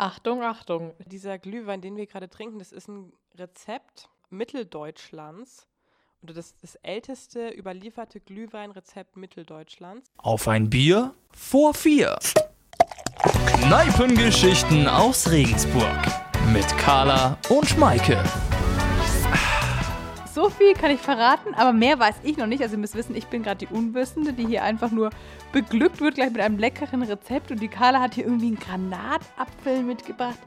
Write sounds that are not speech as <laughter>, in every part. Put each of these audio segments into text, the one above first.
Achtung, Achtung. Dieser Glühwein, den wir gerade trinken, das ist ein Rezept Mitteldeutschlands. Und das ist das älteste überlieferte Glühweinrezept Mitteldeutschlands. Auf ein Bier vor vier. Kneipengeschichten aus Regensburg. Mit Carla und Maike. So viel kann ich verraten, aber mehr weiß ich noch nicht. Also ihr müsst wissen, ich bin gerade die Unwissende, die hier einfach nur beglückt wird gleich mit einem leckeren Rezept. Und die Carla hat hier irgendwie einen Granatapfel mitgebracht,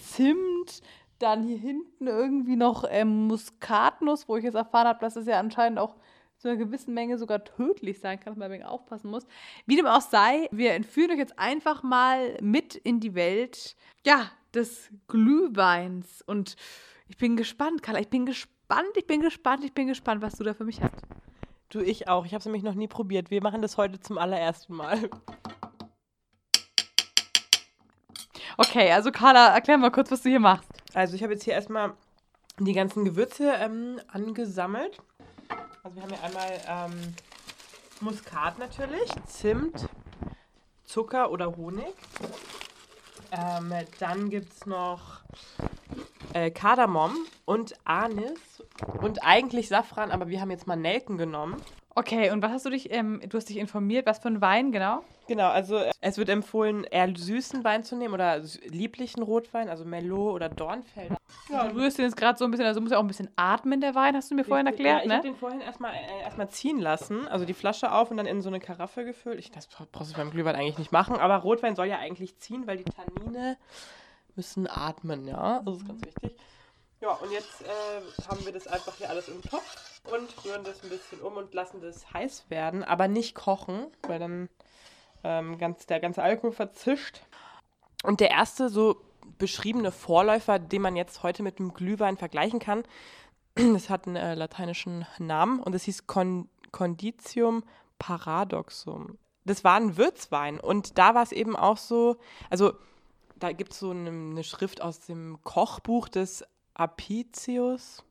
Zimt, dann hier hinten irgendwie noch ähm, Muskatnuss, wo ich jetzt erfahren habe, dass es ja anscheinend auch zu einer gewissen Menge sogar tödlich sein kann, dass man ein wenig aufpassen muss. Wie dem auch sei, wir entführen euch jetzt einfach mal mit in die Welt, ja, des Glühweins. Und ich bin gespannt, Carla, ich bin gespannt, ich bin gespannt, ich bin gespannt, was du da für mich hast. Du, ich auch. Ich habe es nämlich noch nie probiert. Wir machen das heute zum allerersten Mal. Okay, also Carla, erklär mal kurz, was du hier machst. Also ich habe jetzt hier erstmal die ganzen Gewürze ähm, angesammelt. Also wir haben hier einmal ähm, Muskat natürlich, Zimt, Zucker oder Honig. Ähm, dann gibt es noch äh, Kardamom und Anis und eigentlich Safran, aber wir haben jetzt mal Nelken genommen. Okay, und was hast du dich, ähm, du hast dich informiert, was für ein Wein, genau? Genau, also äh, es wird empfohlen, eher süßen Wein zu nehmen oder lieblichen Rotwein, also Merlot oder Dornfelder. Du rührst den jetzt gerade so ein bisschen, also muss ja auch ein bisschen atmen, der Wein, hast du mir vorhin erklärt, ja, ich ne? habe den vorhin erstmal äh, erstmal ziehen lassen, also die Flasche auf und dann in so eine Karaffe gefüllt. Ich, das brauchst du beim Glühwein eigentlich nicht machen, aber Rotwein soll ja eigentlich ziehen, weil die Tannine müssen atmen, ja, das ist ganz wichtig. Ja, und jetzt äh, haben wir das einfach hier alles im Topf und rühren das ein bisschen um und lassen das heiß werden, aber nicht kochen, weil dann ähm, ganz, der ganze Alkohol verzischt. Und der erste so beschriebene Vorläufer, den man jetzt heute mit dem Glühwein vergleichen kann, <clears throat> das hat einen äh, lateinischen Namen und es hieß Con Conditium Paradoxum. Das war ein Würzwein und da war es eben auch so, also da gibt es so eine, eine Schrift aus dem Kochbuch des Apicius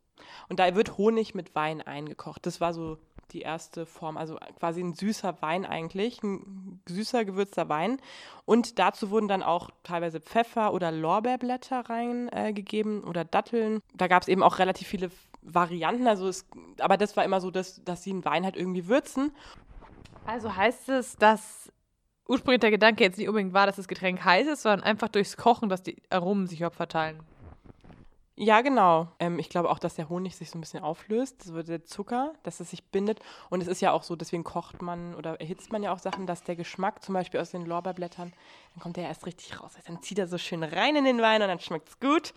und da wird Honig mit Wein eingekocht. Das war so die erste Form, also quasi ein süßer Wein eigentlich, ein süßer gewürzter Wein. Und dazu wurden dann auch teilweise Pfeffer oder Lorbeerblätter reingegeben äh, oder Datteln. Da gab es eben auch relativ viele Varianten, also es, aber das war immer so, dass, dass sie einen Wein halt irgendwie würzen. Also heißt es, dass ursprünglich der Gedanke jetzt nicht unbedingt war, dass das Getränk heiß ist, sondern einfach durchs Kochen, dass die Aromen sich überhaupt verteilen. Ja, genau. Ähm, ich glaube auch, dass der Honig sich so ein bisschen auflöst, wird der Zucker, dass es sich bindet. Und es ist ja auch so, deswegen kocht man oder erhitzt man ja auch Sachen, dass der Geschmack zum Beispiel aus den Lorbeerblättern, dann kommt der erst richtig raus. Also dann zieht er so schön rein in den Wein und dann schmeckt es gut.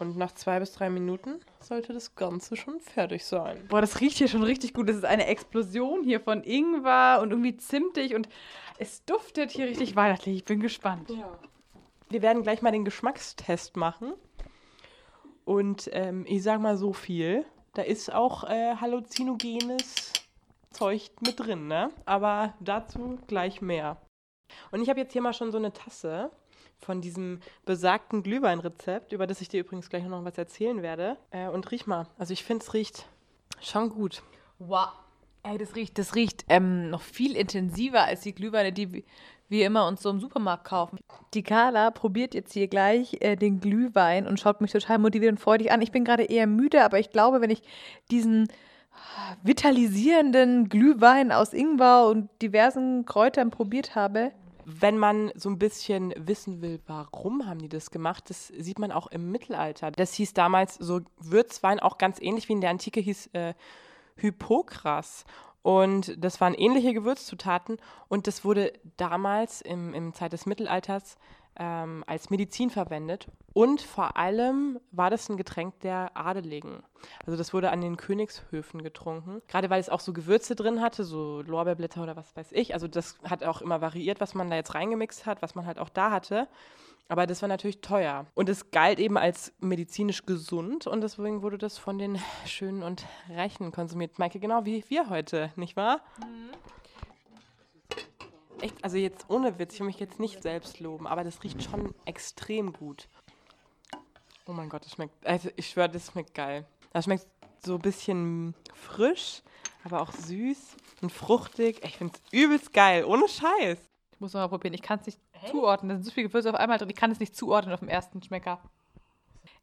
Und nach zwei bis drei Minuten sollte das Ganze schon fertig sein. Boah, das riecht hier schon richtig gut. Das ist eine Explosion hier von Ingwer und irgendwie zimtig und es duftet hier richtig weihnachtlich. Ich bin gespannt. Wir werden gleich mal den Geschmackstest machen. Und ähm, ich sag mal so viel. Da ist auch äh, halluzinogenes Zeug mit drin, ne? Aber dazu gleich mehr. Und ich habe jetzt hier mal schon so eine Tasse von diesem besagten Glühweinrezept, über das ich dir übrigens gleich noch was erzählen werde. Äh, und riech mal. Also ich finde, es riecht schon gut. Wow. Ey, das riecht, das riecht ähm, noch viel intensiver als die Glühweine, die wir- immer uns so im Supermarkt kaufen. Die Carla probiert jetzt hier gleich äh, den Glühwein und schaut mich total motiviert und freudig an. Ich bin gerade eher müde, aber ich glaube, wenn ich diesen ah, vitalisierenden Glühwein aus Ingwer und diversen Kräutern probiert habe, Wenn man so ein bisschen wissen will, warum haben die das gemacht, das sieht man auch im Mittelalter. Das hieß damals so Würzwein, auch ganz ähnlich wie in der Antike hieß äh, Hypokras. Und das waren ähnliche Gewürzzutaten und das wurde damals im, im Zeit des Mittelalters ähm, als Medizin verwendet. Und vor allem war das ein Getränk der Adeligen. Also das wurde an den Königshöfen getrunken. Gerade weil es auch so Gewürze drin hatte, so Lorbeerblätter oder was weiß ich. Also das hat auch immer variiert, was man da jetzt reingemixt hat, was man halt auch da hatte. Aber das war natürlich teuer. Und es galt eben als medizinisch gesund und deswegen wurde das von den Schönen und Reichen konsumiert. Maike, genau wie wir heute, nicht wahr? Echt, also jetzt ohne Witz, ich will mich jetzt nicht selbst loben, aber das riecht schon extrem gut. Oh mein Gott, das schmeckt, also ich schwöre, das schmeckt geil. Das schmeckt so ein bisschen frisch, aber auch süß und fruchtig. Ich finde es übelst geil, ohne Scheiß. Ich muss noch mal probieren. Ich kann es nicht zuordnen. Da sind so viele Gewürze auf einmal drin. Ich kann es nicht zuordnen auf dem ersten Schmecker.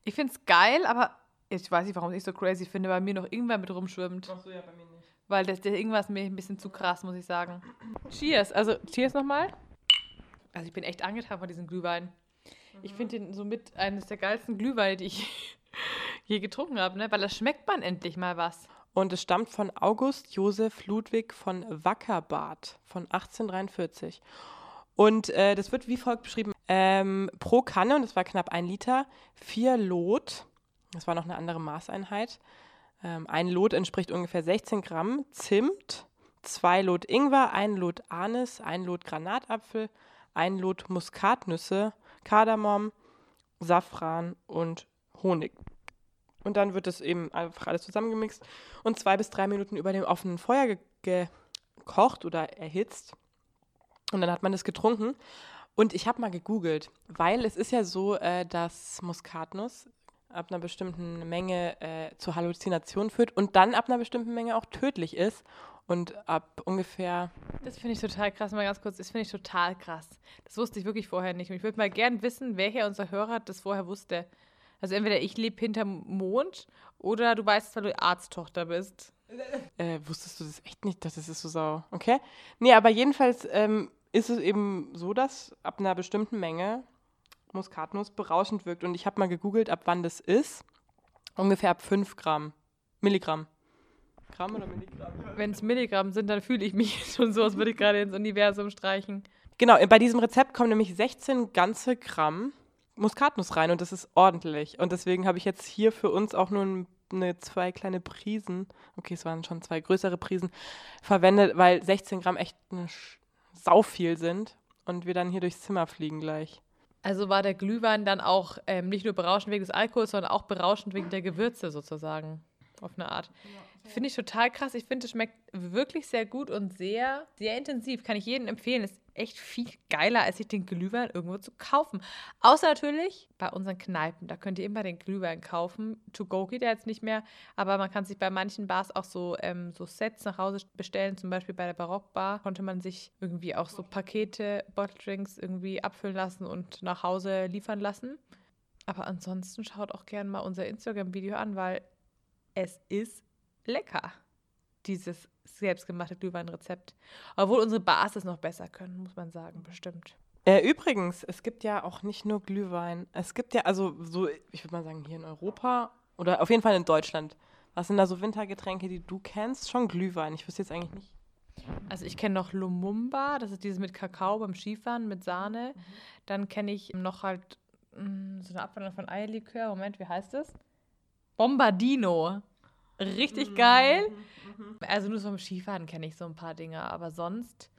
Ich finde es geil, aber ich weiß nicht, warum ich es so crazy finde, weil mir noch irgendwann mit rumschwimmt. Ach so, ja, bei mir nicht. Weil das, das irgendwas mir ein bisschen zu krass, muss ich sagen. Cheers. Also, cheers nochmal. Also, ich bin echt angetan von diesem Glühwein. Ich finde den somit eines der geilsten Glühweine, die ich <laughs> je getrunken habe, ne? Weil da schmeckt man endlich mal was. Und es stammt von August Josef Ludwig von Wackerbad von 1843. Und äh, das wird wie folgt beschrieben: ähm, pro Kanne, und das war knapp ein Liter, vier Lot, das war noch eine andere Maßeinheit. Ähm, ein Lot entspricht ungefähr 16 Gramm Zimt, zwei Lot Ingwer, ein Lot Anis, ein Lot Granatapfel, ein Lot Muskatnüsse, Kardamom, Safran und Honig. Und dann wird es eben einfach alles zusammengemixt und zwei bis drei Minuten über dem offenen Feuer ge gekocht oder erhitzt. Und dann hat man das getrunken. Und ich habe mal gegoogelt, weil es ist ja so, äh, dass Muskatnuss ab einer bestimmten Menge äh, zu Halluzinationen führt und dann ab einer bestimmten Menge auch tödlich ist. Und ab ungefähr Das finde ich total krass. Mal ganz kurz, das finde ich total krass. Das wusste ich wirklich vorher nicht. Und ich würde mal gern wissen, welcher unserer Hörer das vorher wusste. Also entweder ich lebe hinterm Mond oder du weißt, weil du Arzttochter bist. Äh, wusstest du das echt nicht? Das ist so sau. Okay. Nee, aber jedenfalls ähm, ist es eben so, dass ab einer bestimmten Menge Muskatnuss berauschend wirkt. Und ich habe mal gegoogelt, ab wann das ist. Ungefähr ab 5 Gramm. Milligramm. Gramm oder Milligramm? Wenn es Milligramm sind, dann fühle ich mich <laughs> schon so, als würde ich gerade ins Universum streichen. Genau, bei diesem Rezept kommen nämlich 16 ganze Gramm Muskatnuss rein und das ist ordentlich. Und deswegen habe ich jetzt hier für uns auch nur ein, eine, zwei kleine Prisen, okay, es waren schon zwei größere Prisen, verwendet, weil 16 Gramm echt eine sau viel sind und wir dann hier durchs Zimmer fliegen gleich. Also war der Glühwein dann auch ähm, nicht nur berauschend wegen des Alkohols, sondern auch berauschend wegen der Gewürze sozusagen. Auf eine Art. Finde ich total krass. Ich finde, es schmeckt wirklich sehr gut und sehr, sehr intensiv. Kann ich jedem empfehlen. Ist echt viel geiler, als sich den Glühwein irgendwo zu kaufen. Außer natürlich bei unseren Kneipen. Da könnt ihr immer den Glühwein kaufen. To go geht ja jetzt nicht mehr, aber man kann sich bei manchen Bars auch so, ähm, so Sets nach Hause bestellen. Zum Beispiel bei der Barockbar konnte man sich irgendwie auch so Pakete, Bottle Drinks irgendwie abfüllen lassen und nach Hause liefern lassen. Aber ansonsten schaut auch gerne mal unser Instagram-Video an, weil es ist lecker, dieses selbstgemachte Glühweinrezept. Obwohl unsere Bars es noch besser können, muss man sagen, bestimmt. Äh, übrigens, es gibt ja auch nicht nur Glühwein. Es gibt ja, also so, ich würde mal sagen, hier in Europa oder auf jeden Fall in Deutschland. Was sind da so Wintergetränke, die du kennst? Schon Glühwein. Ich wüsste jetzt eigentlich nicht. Also ich kenne noch Lumumba, das ist dieses mit Kakao beim Skifahren, mit Sahne. Dann kenne ich noch halt mh, so eine Abwandlung von Eierlikör. Moment, wie heißt das? Bombardino. Richtig geil. Also nur so beim Skifahren kenne ich so ein paar Dinge, aber sonst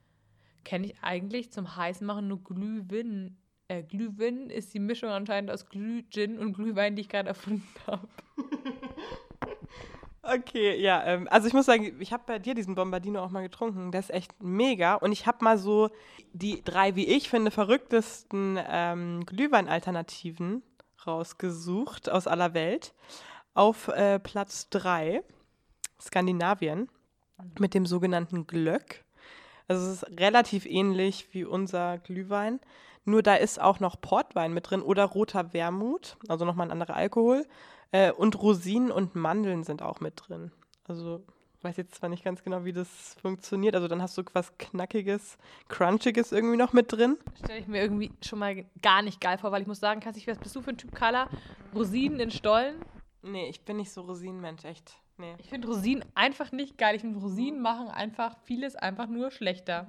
kenne ich eigentlich zum heißen machen nur Glühwein. Äh, Glühwein ist die Mischung anscheinend aus Glüh-Gin und Glühwein, die ich gerade erfunden habe. <laughs> Okay, ja, ähm, also ich muss sagen, ich habe bei dir diesen Bombardino auch mal getrunken. Der ist echt mega. Und ich habe mal so die drei, wie ich finde, verrücktesten ähm, Glühwein-Alternativen rausgesucht aus aller Welt. Auf äh, Platz 3 Skandinavien mit dem sogenannten Glöck. Also es ist relativ ähnlich wie unser Glühwein. Nur da ist auch noch Portwein mit drin oder roter Wermut, also nochmal ein anderer Alkohol. Äh, und Rosinen und Mandeln sind auch mit drin. Also ich weiß jetzt zwar nicht ganz genau, wie das funktioniert. Also dann hast du was Knackiges, Crunchiges irgendwie noch mit drin. Stelle ich mir irgendwie schon mal gar nicht geil vor, weil ich muss sagen, Kassi, was bist du für ein Typ, Carla? Rosinen in Stollen? Nee, ich bin nicht so Rosinenmensch, echt. Nee. Ich finde Rosinen einfach nicht geil. Ich finde Rosinen machen einfach vieles einfach nur schlechter.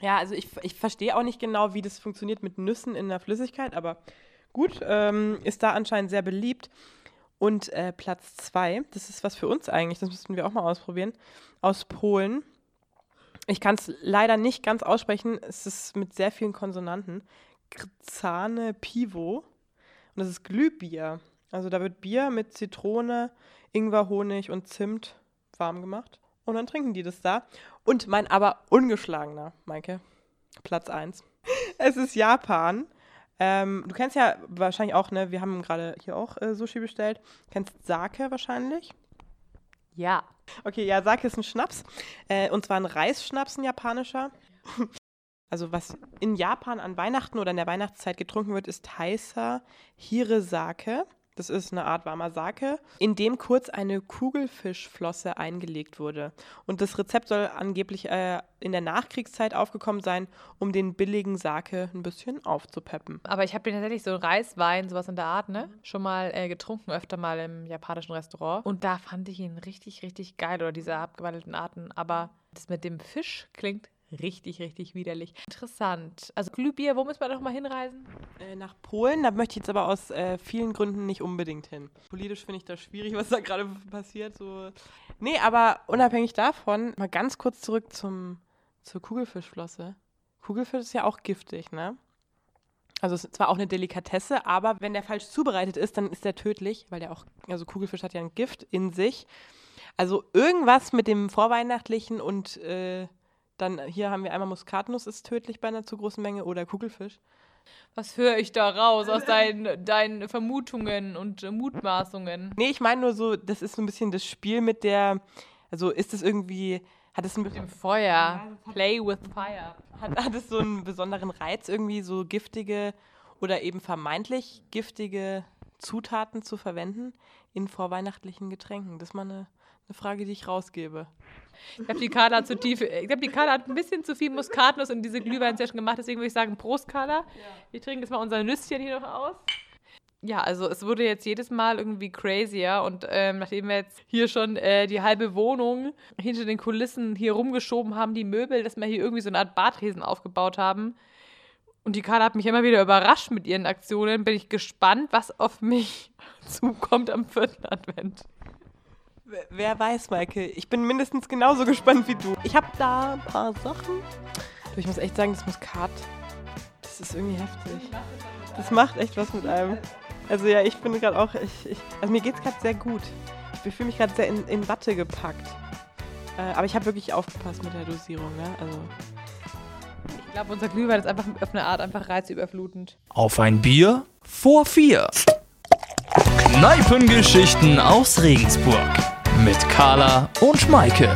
Ja, also ich, ich verstehe auch nicht genau, wie das funktioniert mit Nüssen in der Flüssigkeit, aber gut, ähm, ist da anscheinend sehr beliebt. Und äh, Platz zwei, das ist was für uns eigentlich, das müssten wir auch mal ausprobieren, aus Polen. Ich kann es leider nicht ganz aussprechen, es ist mit sehr vielen Konsonanten. Grzane Pivo. Und das ist Glühbier. Also da wird Bier mit Zitrone, Ingwer, Honig und Zimt warm gemacht. Und dann trinken die das da. Und mein aber ungeschlagener, Maike, Platz 1. <laughs> Es ist Japan. Ähm, du kennst ja wahrscheinlich auch, ne? Wir haben gerade hier auch äh, Sushi bestellt. Kennst Sake wahrscheinlich? Ja. Okay, ja, Sake ist ein Schnaps. Äh, und zwar ein Reisschnaps, ein japanischer. <laughs> Also was in Japan an Weihnachten oder in der Weihnachtszeit getrunken wird, ist heißer Hiresake. Das ist eine Art warmer Sake, in dem kurz eine Kugelfischflosse eingelegt wurde. Und das Rezept soll angeblich äh, in der Nachkriegszeit aufgekommen sein, um den billigen Sake ein bisschen aufzupeppen. Aber ich habe tatsächlich so Reiswein, sowas in der Art, ne? Schon mal äh, getrunken, öfter mal im japanischen Restaurant. Und da fand ich ihn richtig, richtig geil, oder diese abgewandelten Arten. Aber das mit dem Fisch klingt richtig, richtig widerlich. Interessant. Also Glühbier, wo müssen wir noch mal hinreisen? Äh, nach Polen, da möchte ich jetzt aber aus äh, vielen Gründen nicht unbedingt hin. Politisch finde ich das schwierig, was da gerade <laughs> passiert. So. Nee, aber unabhängig davon, mal ganz kurz zurück zum, zur Kugelfischflosse. Kugelfisch ist ja auch giftig, ne? Also es ist zwar auch eine Delikatesse, aber wenn der falsch zubereitet ist, dann ist der tödlich, weil der auch, also Kugelfisch hat ja ein Gift in sich. Also irgendwas mit dem Vorweihnachtlichen und äh, dann hier haben wir einmal Muskatnuss ist tödlich bei einer zu großen Menge oder Kugelfisch. Was höre ich da raus aus deinen, deinen Vermutungen und äh, Mutmaßungen? Nee, ich meine nur so, das ist so ein bisschen das Spiel mit der, also ist es irgendwie, hat es ein mit dem Feuer, play with fire. Hat, hat es so einen besonderen Reiz, irgendwie so giftige oder eben vermeintlich giftige Zutaten zu verwenden in vorweihnachtlichen Getränken? Das ist mal eine, eine Frage, die ich rausgebe. Ich glaube, die Carla hat zu tief. Ich glaube, die Carla hat ein bisschen zu viel Muskatnuss in diese Glühwein-Session gemacht. Deswegen würde ich sagen, Prost, Carla. Ja. Wir trinken jetzt mal unser Nüsschen hier noch aus. Ja, also es wurde jetzt jedes Mal irgendwie crazier und ähm, nachdem wir jetzt hier schon äh, die halbe Wohnung hinter den Kulissen hier rumgeschoben haben, die Möbel, dass wir hier irgendwie so eine Art Badriesen aufgebaut haben. Und die Carla hat mich immer wieder überrascht mit ihren Aktionen. Bin ich gespannt, was auf mich <laughs> zukommt am vierten Advent. Wer weiß, Maike. Ich bin mindestens genauso gespannt wie du. Ich habe da ein paar Sachen. Du, ich muss echt sagen, das Muskat, das ist irgendwie heftig. Das macht echt was mit einem. Also ja, ich bin gerade auch, ich, ich, also mir geht es gerade sehr gut. Ich fühle mich gerade sehr in, in, Watte gepackt. Äh, aber ich habe wirklich aufgepasst mit der Dosierung, ne? Also. Ich glaube, unser Glühwein ist einfach auf eine Art einfach reizüberflutend. Auf ein Bier vor vier. Kneipengeschichten aus Regensburg mit Carla und Schmeike.